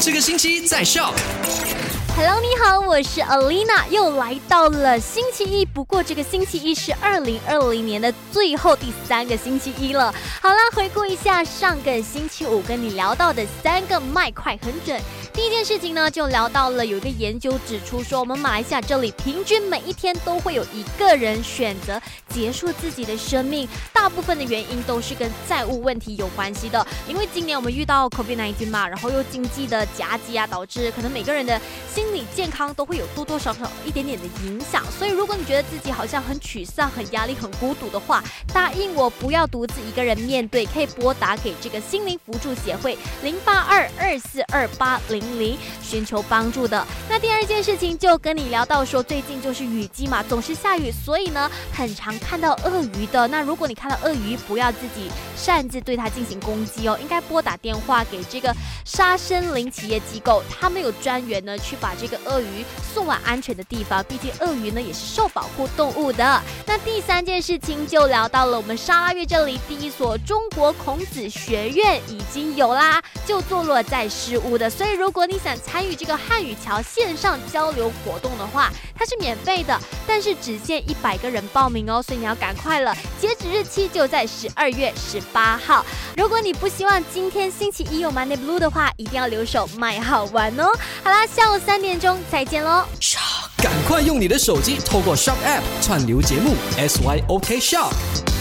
这个星期在笑。Hello，你好，我是 Alina，又来到了星期一。不过这个星期一是二零二零年的最后第三个星期一了。好啦，回顾一下上个星期五跟你聊到的三个麦块很准。第一件事情呢，就聊到了有一个研究指出说，我们马来西亚这里平均每一天都会有一个人选择结束自己的生命，大部分的原因都是跟债务问题有关系的。因为今年我们遇到 COVID-19 嘛，然后又经济的夹击啊，导致可能每个人的心理健康都会有多多少少一点点的影响。所以如果你觉得自己好像很沮丧、很压力、很孤独的话，答应我不要独自一个人面对，可以拨打给这个心灵辅助协会零八二二四二八零。零寻求帮助的那第二件事情就跟你聊到说，最近就是雨季嘛，总是下雨，所以呢，很常看到鳄鱼的。那如果你看到鳄鱼，不要自己擅自对它进行攻击哦，应该拨打电话给这个沙森林企业机构，他们有专员呢去把这个鳄鱼送往安全的地方。毕竟鳄鱼呢也是受保护动物的。那第三件事情就聊到了我们沙拉月这里第一所中国孔子学院已经有啦，就坐落在诗屋的，所以如果。如果你想参与这个汉语桥线上交流活动的话，它是免费的，但是只限一百个人报名哦，所以你要赶快了。截止日期就在十二月十八号。如果你不希望今天星期一有 Money Blue 的话，话一定要留守卖好玩哦。好啦，下午三点钟再见喽！赶快用你的手机透过 Shop App 串流节目 SYOK Shop。